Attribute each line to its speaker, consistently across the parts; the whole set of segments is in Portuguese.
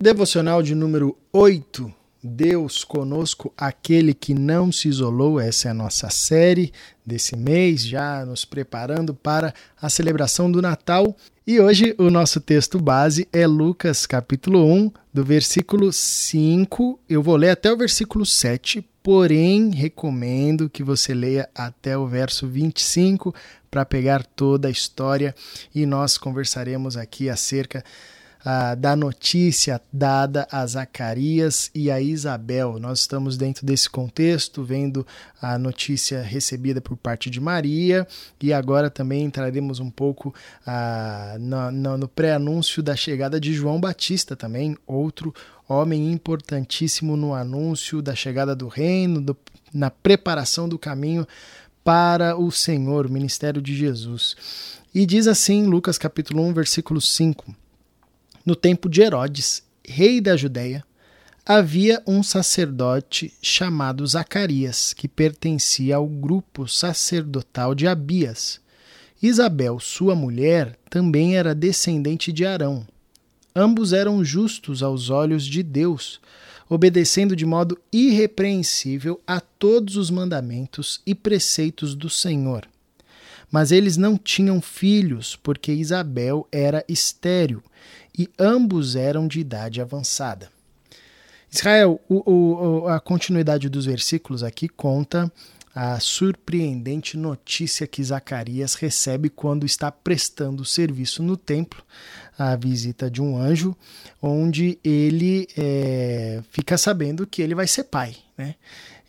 Speaker 1: Devocional de número 8. Deus conosco, aquele que não se isolou. Essa é a nossa série desse mês, já nos preparando para a celebração do Natal. E hoje o nosso texto base é Lucas capítulo 1, do versículo 5. Eu vou ler até o versículo 7, porém recomendo que você leia até o verso 25 para pegar toda a história e nós conversaremos aqui acerca ah, da notícia dada a Zacarias e a Isabel. Nós estamos dentro desse contexto, vendo a notícia recebida por parte de Maria e agora também entraremos um pouco ah, no, no, no pré-anúncio da chegada de João Batista, também outro homem importantíssimo no anúncio da chegada do reino, do, na preparação do caminho para o Senhor, o ministério de Jesus. E diz assim, Lucas capítulo 1, versículo 5: no tempo de Herodes, rei da Judéia, havia um sacerdote chamado Zacarias, que pertencia ao grupo sacerdotal de Abias. Isabel, sua mulher, também era descendente de Arão. Ambos eram justos aos olhos de Deus, obedecendo de modo irrepreensível a todos os mandamentos e preceitos do Senhor. Mas eles não tinham filhos, porque Isabel era estéril e ambos eram de idade avançada. Israel, o, o, a continuidade dos versículos aqui conta a surpreendente notícia que Zacarias recebe quando está prestando serviço no templo, a visita de um anjo, onde ele é, fica sabendo que ele vai ser pai. Né?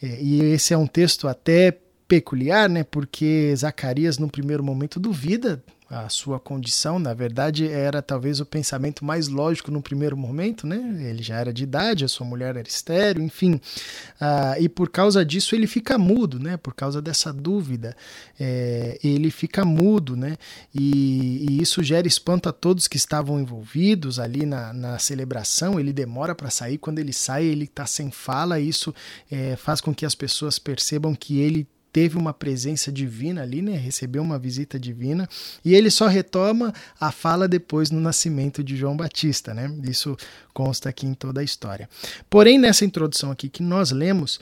Speaker 1: É, e esse é um texto até peculiar, né? porque Zacarias, no primeiro momento, duvida a sua condição, na verdade, era talvez o pensamento mais lógico no primeiro momento, né? Ele já era de idade, a sua mulher era estéreo, enfim. Uh, e por causa disso ele fica mudo, né? Por causa dessa dúvida, é, ele fica mudo, né? E, e, isso gera espanto a todos que estavam envolvidos ali na, na celebração. Ele demora para sair, quando ele sai, ele está sem fala. Isso é, faz com que as pessoas percebam que ele teve uma presença divina ali, né? Recebeu uma visita divina e ele só retoma a fala depois no nascimento de João Batista, né? Isso consta aqui em toda a história. Porém, nessa introdução aqui que nós lemos,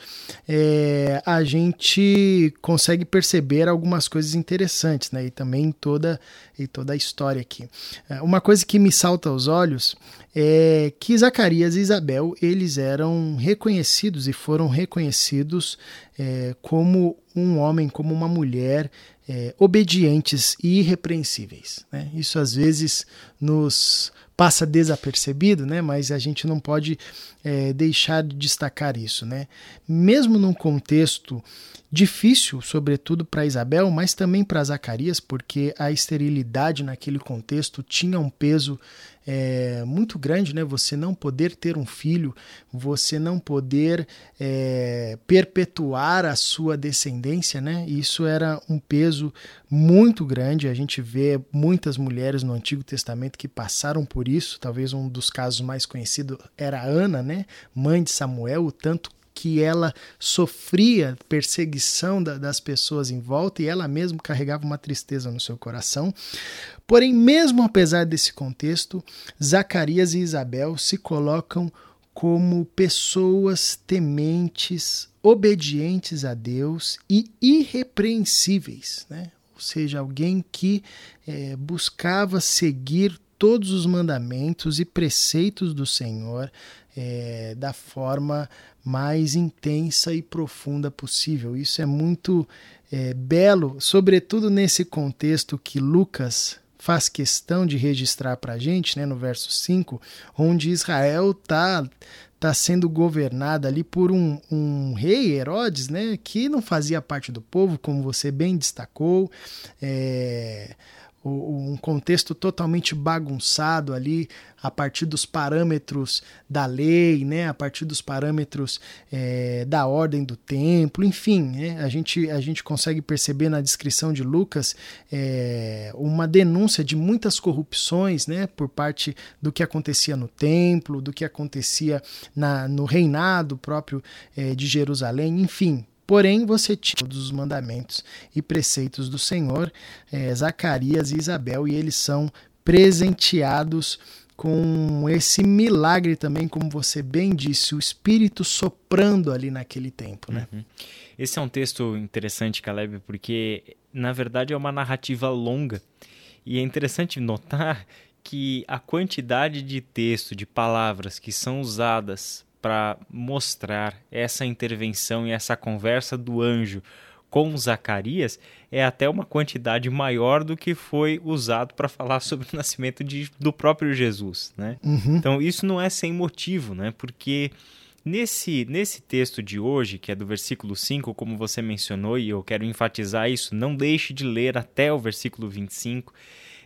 Speaker 1: é, a gente consegue perceber algumas coisas interessantes, né? E também em toda, em toda a história aqui. É, uma coisa que me salta aos olhos é que Zacarias e Isabel eles eram reconhecidos e foram reconhecidos é, como um homem, como uma mulher é, obedientes e irrepreensíveis. Né? Isso às vezes nos passa desapercebido, né? mas a gente não pode é, deixar de destacar isso. Né? Mesmo num contexto difícil, sobretudo para Isabel, mas também para Zacarias, porque a esterilidade naquele contexto tinha um peso é, muito grande, né? Você não poder ter um filho, você não poder é, perpetuar a sua descendência, né? Isso era um peso muito grande. A gente vê muitas mulheres no Antigo Testamento que passaram por isso. Talvez um dos casos mais conhecidos era Ana, né? Mãe de Samuel, o tanto que ela sofria perseguição da, das pessoas em volta e ela mesma carregava uma tristeza no seu coração. Porém, mesmo apesar desse contexto, Zacarias e Isabel se colocam como pessoas tementes, obedientes a Deus e irrepreensíveis, né? ou seja, alguém que é, buscava seguir todos os mandamentos e preceitos do Senhor é, da forma mais intensa e profunda possível. Isso é muito é, belo, sobretudo nesse contexto que Lucas faz questão de registrar para a gente, né, no verso 5, onde Israel está tá sendo governada ali por um, um, rei, Herodes, né, que não fazia parte do povo, como você bem destacou. É, um contexto totalmente bagunçado ali a partir dos parâmetros da lei, né, a partir dos parâmetros é, da ordem do templo, enfim, né, a, gente, a gente consegue perceber na descrição de Lucas é, uma denúncia de muitas corrupções né, por parte do que acontecia no templo, do que acontecia na, no reinado próprio é, de Jerusalém, enfim, Porém, você tinha todos os mandamentos e preceitos do Senhor, é, Zacarias e Isabel, e eles são presenteados com esse milagre também, como você bem disse, o Espírito soprando ali naquele tempo, né? Uhum.
Speaker 2: Esse é um texto interessante, Caleb, porque na verdade é uma narrativa longa e é interessante notar que a quantidade de texto, de palavras que são usadas para mostrar essa intervenção e essa conversa do anjo com Zacarias é até uma quantidade maior do que foi usado para falar sobre o nascimento de, do próprio Jesus, né? Uhum. Então isso não é sem motivo, né? Porque nesse, nesse texto de hoje, que é do versículo 5, como você mencionou, e eu quero enfatizar isso, não deixe de ler até o versículo 25,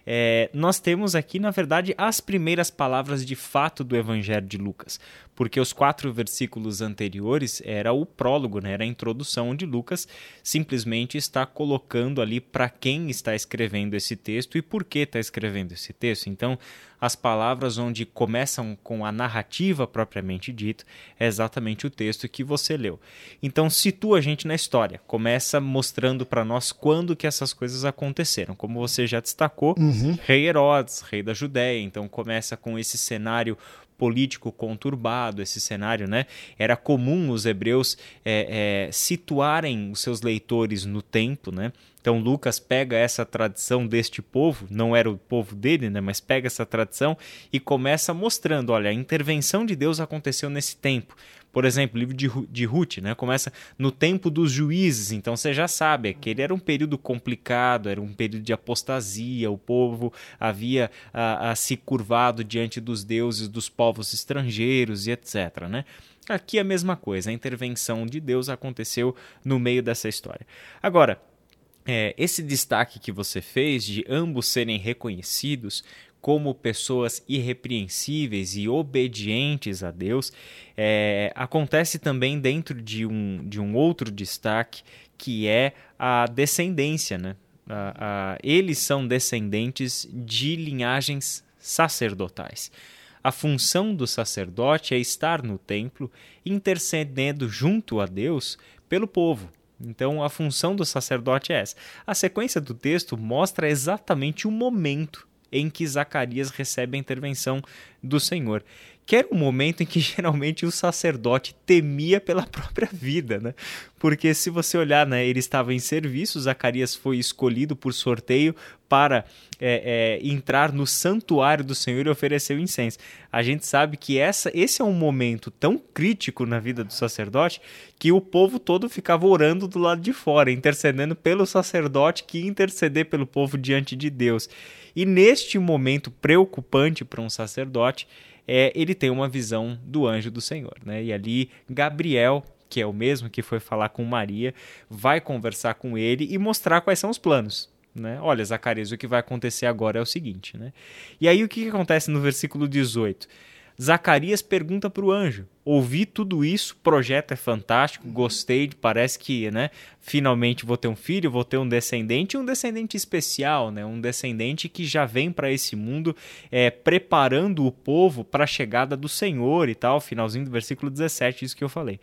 Speaker 2: é, nós temos aqui, na verdade, as primeiras palavras de fato do Evangelho de Lucas porque os quatro versículos anteriores era o prólogo, né? era a introdução onde Lucas simplesmente está colocando ali para quem está escrevendo esse texto e por que está escrevendo esse texto. Então, as palavras onde começam com a narrativa propriamente dita é exatamente o texto que você leu. Então, situa a gente na história, começa mostrando para nós quando que essas coisas aconteceram. Como você já destacou, uhum. rei Herodes, rei da Judéia, então começa com esse cenário político conturbado, esse cenário, né? Era comum os hebreus é, é, situarem os seus leitores no tempo, né? Então Lucas pega essa tradição deste povo, não era o povo dele, né, mas pega essa tradição e começa mostrando, olha, a intervenção de Deus aconteceu nesse tempo. Por exemplo, o livro de, de Ruth, né? Começa no tempo dos juízes, então você já sabe que ele era um período complicado, era um período de apostasia, o povo havia a, a se curvado diante dos deuses dos povos estrangeiros e etc. Né? Aqui a mesma coisa, a intervenção de Deus aconteceu no meio dessa história. Agora, é, esse destaque que você fez de ambos serem reconhecidos como pessoas irrepreensíveis e obedientes a Deus, é, acontece também dentro de um, de um outro destaque que é a descendência. Né? A, a, eles são descendentes de linhagens sacerdotais. A função do sacerdote é estar no templo intercedendo junto a Deus pelo povo. Então, a função do sacerdote é essa. A sequência do texto mostra exatamente o momento em que Zacarias recebe a intervenção do Senhor que era um momento em que geralmente o sacerdote temia pela própria vida, né? Porque se você olhar, né, ele estava em serviço, Zacarias foi escolhido por sorteio para é, é, entrar no santuário do Senhor e oferecer o incenso. A gente sabe que essa, esse é um momento tão crítico na vida do sacerdote que o povo todo ficava orando do lado de fora, intercedendo pelo sacerdote que interceder pelo povo diante de Deus. E neste momento preocupante para um sacerdote, é, ele tem uma visão do anjo do Senhor. Né? E ali, Gabriel, que é o mesmo que foi falar com Maria, vai conversar com ele e mostrar quais são os planos. Né? Olha, Zacarias, o que vai acontecer agora é o seguinte. Né? E aí, o que, acontece no versículo 18? Zacarias pergunta para o anjo: Ouvi tudo isso, o projeto é fantástico, gostei, parece que, né, finalmente vou ter um filho, vou ter um descendente, um descendente especial, né, um descendente que já vem para esse mundo é, preparando o povo para a chegada do Senhor e tal, finalzinho do versículo 17, isso que eu falei.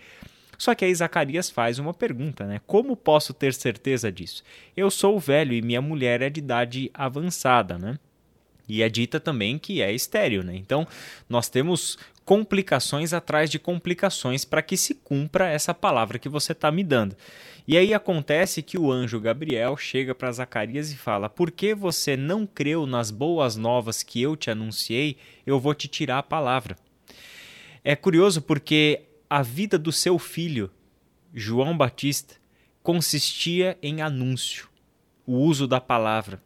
Speaker 2: Só que aí Zacarias faz uma pergunta, né? Como posso ter certeza disso? Eu sou velho e minha mulher é de idade avançada, né? E é dita também que é estéreo, né? Então, nós temos complicações atrás de complicações para que se cumpra essa palavra que você está me dando. E aí acontece que o anjo Gabriel chega para Zacarias e fala: Por que você não creu nas boas novas que eu te anunciei? Eu vou te tirar a palavra. É curioso porque a vida do seu filho, João Batista, consistia em anúncio, o uso da palavra.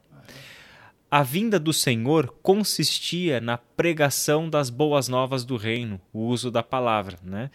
Speaker 2: A vinda do Senhor consistia na pregação das boas novas do reino, o uso da palavra, né?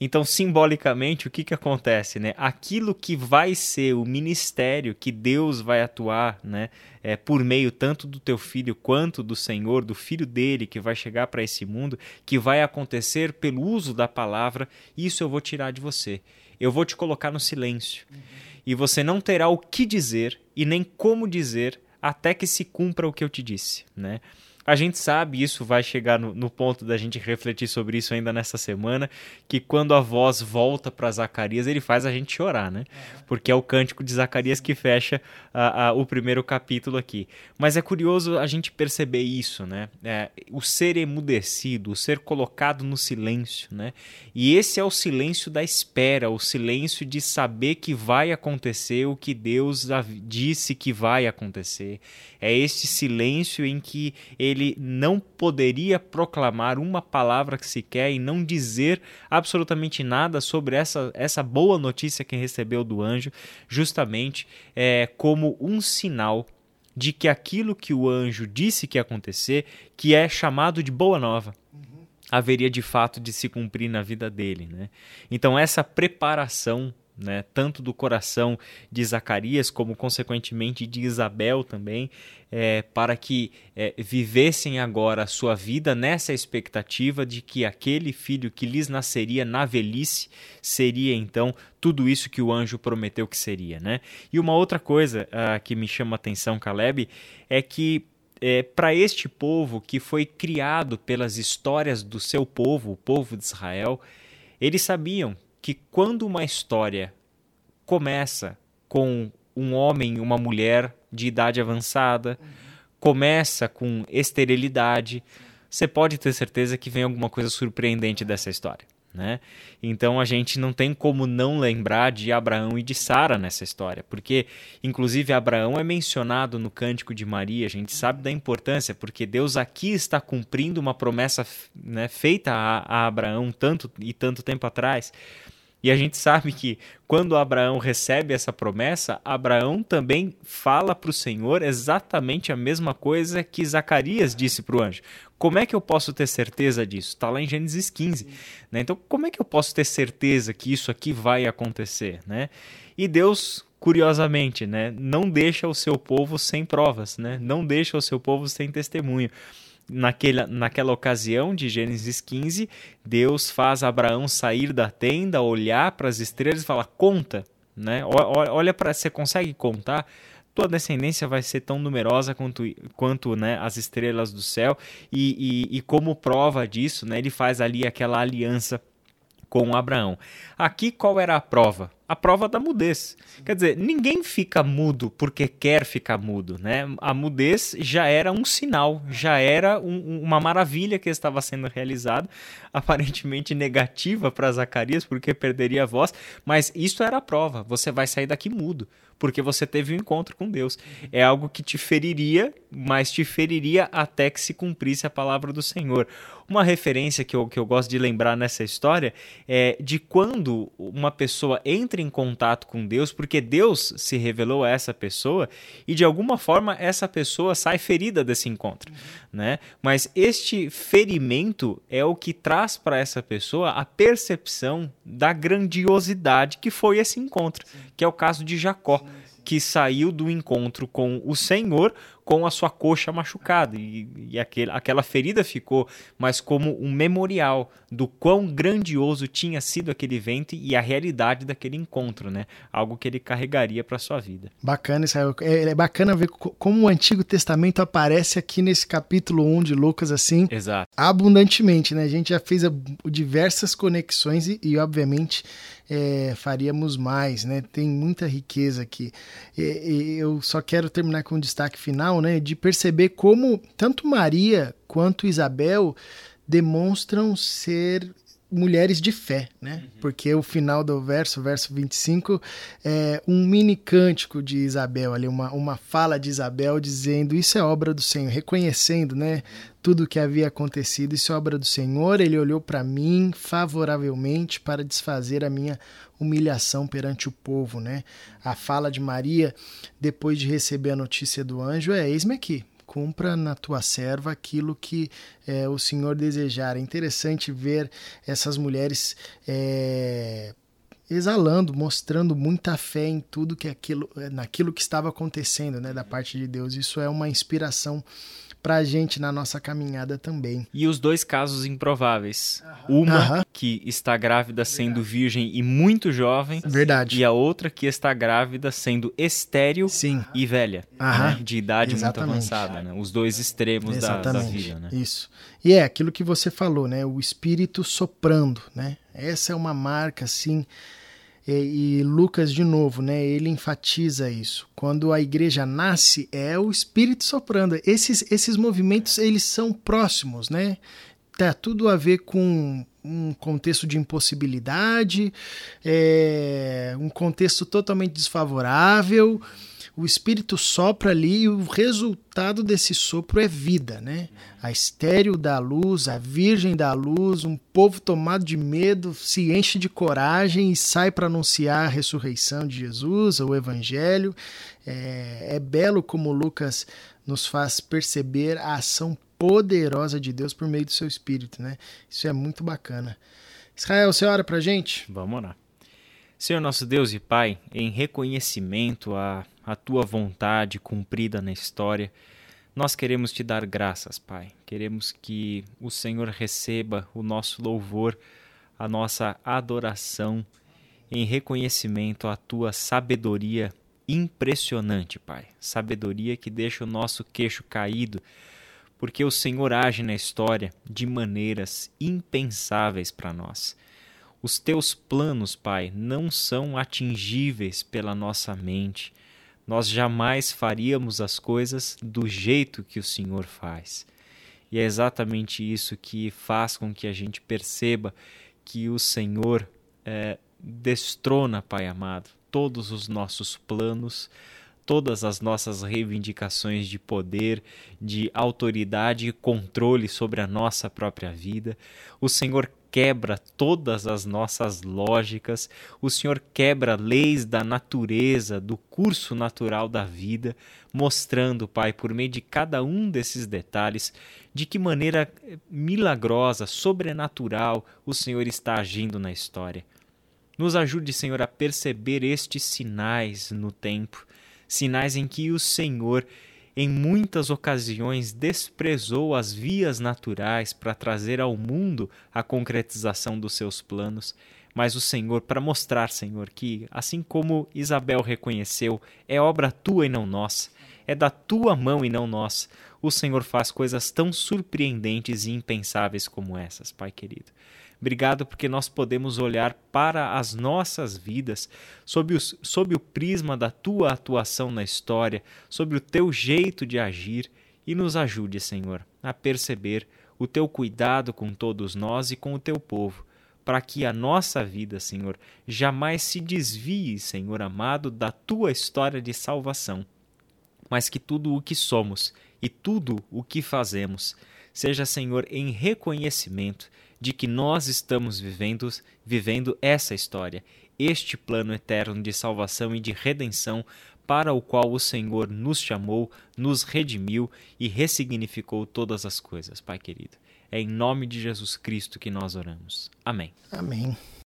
Speaker 2: Então, simbolicamente, o que, que acontece? Né? Aquilo que vai ser o ministério que Deus vai atuar né? É, por meio tanto do teu filho quanto do Senhor, do filho dele que vai chegar para esse mundo, que vai acontecer pelo uso da palavra, isso eu vou tirar de você. Eu vou te colocar no silêncio. Uhum. E você não terá o que dizer e nem como dizer até que se cumpra o que eu te disse, né? A gente sabe, isso vai chegar no, no, ponto da gente refletir sobre isso ainda nessa semana, que quando a voz volta para Zacarias, ele faz a gente chorar, né? Porque é o cântico de Zacarias que fecha a, a, o primeiro capítulo aqui. Mas é curioso a gente perceber isso, né? É, o ser emudecido, o ser colocado no silêncio, né? E esse é o silêncio da espera, o silêncio de saber que vai acontecer o que Deus disse que vai acontecer. É este silêncio em que ele não poderia proclamar uma palavra que sequer e não dizer absolutamente nada sobre essa, essa boa notícia que recebeu do anjo, justamente é, como um sinal de que aquilo que o anjo disse que ia acontecer, que é chamado de boa nova, uhum. haveria de fato de se cumprir na vida dele. Né? Então, essa preparação né, tanto do coração de Zacarias, como consequentemente de Isabel também, é, para que é, vivessem agora a sua vida nessa expectativa de que aquele filho que lhes nasceria na velhice seria então tudo isso que o anjo prometeu que seria. Né? E uma outra coisa uh, que me chama a atenção, Caleb, é que é, para este povo que foi criado pelas histórias do seu povo, o povo de Israel, eles sabiam que quando uma história começa com um homem e uma mulher de idade avançada, começa com esterilidade, você pode ter certeza que vem alguma coisa surpreendente dessa história. Né? Então a gente não tem como não lembrar de Abraão e de Sara nessa história, porque inclusive Abraão é mencionado no Cântico de Maria, a gente sabe da importância, porque Deus aqui está cumprindo uma promessa né, feita a, a Abraão tanto e tanto tempo atrás. E a gente sabe que quando Abraão recebe essa promessa, Abraão também fala para o Senhor exatamente a mesma coisa que Zacarias disse para o anjo. Como é que eu posso ter certeza disso? Está lá em Gênesis 15. Né? Então, como é que eu posso ter certeza que isso aqui vai acontecer? Né? E Deus, curiosamente, né, não deixa o seu povo sem provas, né? não deixa o seu povo sem testemunho naquela, naquela ocasião de Gênesis 15, Deus faz Abraão sair da tenda, olhar para as estrelas e falar: conta, né? Olha para você consegue contar? Tua descendência vai ser tão numerosa quanto, quanto né, as estrelas do céu, e, e, e como prova disso, né, ele faz ali aquela aliança com Abraão. Aqui qual era a prova? A prova da mudez. Quer dizer, ninguém fica mudo porque quer ficar mudo, né? A mudez já era um sinal, já era um, uma maravilha que estava sendo realizada, aparentemente negativa para Zacarias porque perderia a voz, mas isso era a prova. Você vai sair daqui mudo porque você teve um encontro com Deus. É algo que te feriria, mas te feriria até que se cumprisse a palavra do Senhor. Uma referência que eu, que eu gosto de lembrar nessa história é de quando uma pessoa entra em contato com Deus, porque Deus se revelou a essa pessoa e de alguma forma essa pessoa sai ferida desse encontro, né? Mas este ferimento é o que traz para essa pessoa a percepção da grandiosidade que foi esse encontro, que é o caso de Jacó que saiu do encontro com o Senhor com a sua coxa machucada. E, e aquele, aquela ferida ficou mais como um memorial do quão grandioso tinha sido aquele evento e a realidade daquele encontro, né? Algo que ele carregaria para sua vida.
Speaker 1: Bacana, Israel. É, é bacana ver como o Antigo Testamento aparece aqui nesse capítulo 1 de Lucas, assim,
Speaker 2: Exato.
Speaker 1: abundantemente, né? A gente já fez diversas conexões e, e obviamente, é, faríamos mais, né? Tem muita riqueza aqui. E, e eu só quero terminar com um destaque final, né? De perceber como tanto Maria quanto Isabel demonstram ser mulheres de fé, né? Uhum. Porque o final do verso, verso 25, é um mini cântico de Isabel, ali uma, uma fala de Isabel dizendo isso é obra do Senhor, reconhecendo, né, tudo o que havia acontecido, isso é obra do Senhor, ele olhou para mim favoravelmente para desfazer a minha humilhação perante o povo, né? A fala de Maria depois de receber a notícia do anjo é eis-me aqui, cumpra na tua serva aquilo que é, o Senhor desejar. É interessante ver essas mulheres é, exalando, mostrando muita fé em tudo que aquilo, naquilo que estava acontecendo, né, da parte de Deus. Isso é uma inspiração para a gente na nossa caminhada também.
Speaker 2: E os dois casos improváveis. Uma que está grávida sendo virgem e muito jovem.
Speaker 1: Verdade.
Speaker 2: E a outra que está grávida sendo estéril
Speaker 1: Sim.
Speaker 2: e velha. Né? De idade
Speaker 1: Exatamente.
Speaker 2: muito avançada. Né? Os dois extremos da, da vida. Né?
Speaker 1: Isso. E é aquilo que você falou, né? O espírito soprando, né? Essa é uma marca, assim. E, e Lucas, de novo, né? Ele enfatiza isso. Quando a igreja nasce, é o espírito soprando. Esses, esses movimentos, eles são próximos, né? Tá tudo a ver com um contexto de impossibilidade, é, um contexto totalmente desfavorável. O espírito sopra ali e o resultado desse sopro é vida, né? A estéril dá luz, a virgem dá luz, um povo tomado de medo se enche de coragem e sai para anunciar a ressurreição de Jesus, o evangelho. É, é belo como Lucas nos faz perceber a ação poderosa de Deus por meio do seu espírito, né? Isso é muito bacana. Israel, você ora pra gente?
Speaker 2: Vamos lá. Senhor nosso Deus e Pai, em reconhecimento à, à tua vontade cumprida na história, nós queremos te dar graças, Pai. Queremos que o Senhor receba o nosso louvor, a nossa adoração, em reconhecimento à tua sabedoria impressionante, Pai. Sabedoria que deixa o nosso queixo caído, porque o Senhor age na história de maneiras impensáveis para nós. Os teus planos, Pai, não são atingíveis pela nossa mente. Nós jamais faríamos as coisas do jeito que o Senhor faz. E é exatamente isso que faz com que a gente perceba que o Senhor é, destrona, Pai amado, todos os nossos planos, todas as nossas reivindicações de poder, de autoridade e controle sobre a nossa própria vida. O Senhor quebra todas as nossas lógicas, o Senhor quebra leis da natureza, do curso natural da vida, mostrando, Pai, por meio de cada um desses detalhes, de que maneira milagrosa, sobrenatural o Senhor está agindo na história. Nos ajude, Senhor, a perceber estes sinais no tempo, sinais em que o Senhor em muitas ocasiões desprezou as vias naturais para trazer ao mundo a concretização dos seus planos, mas o Senhor, para mostrar, Senhor, que, assim como Isabel reconheceu, é obra tua e não nossa, é da tua mão e não nossa, o Senhor faz coisas tão surpreendentes e impensáveis como essas, Pai querido. Obrigado porque nós podemos olhar para as nossas vidas sob, os, sob o prisma da tua atuação na história, sobre o teu jeito de agir. E nos ajude, Senhor, a perceber o teu cuidado com todos nós e com o teu povo, para que a nossa vida, Senhor, jamais se desvie, Senhor amado, da tua história de salvação, mas que tudo o que somos e tudo o que fazemos seja, Senhor, em reconhecimento de que nós estamos vivendo, vivendo essa história, este plano eterno de salvação e de redenção para o qual o Senhor nos chamou, nos redimiu e ressignificou todas as coisas, Pai querido. É em nome de Jesus Cristo que nós oramos. Amém.
Speaker 1: Amém.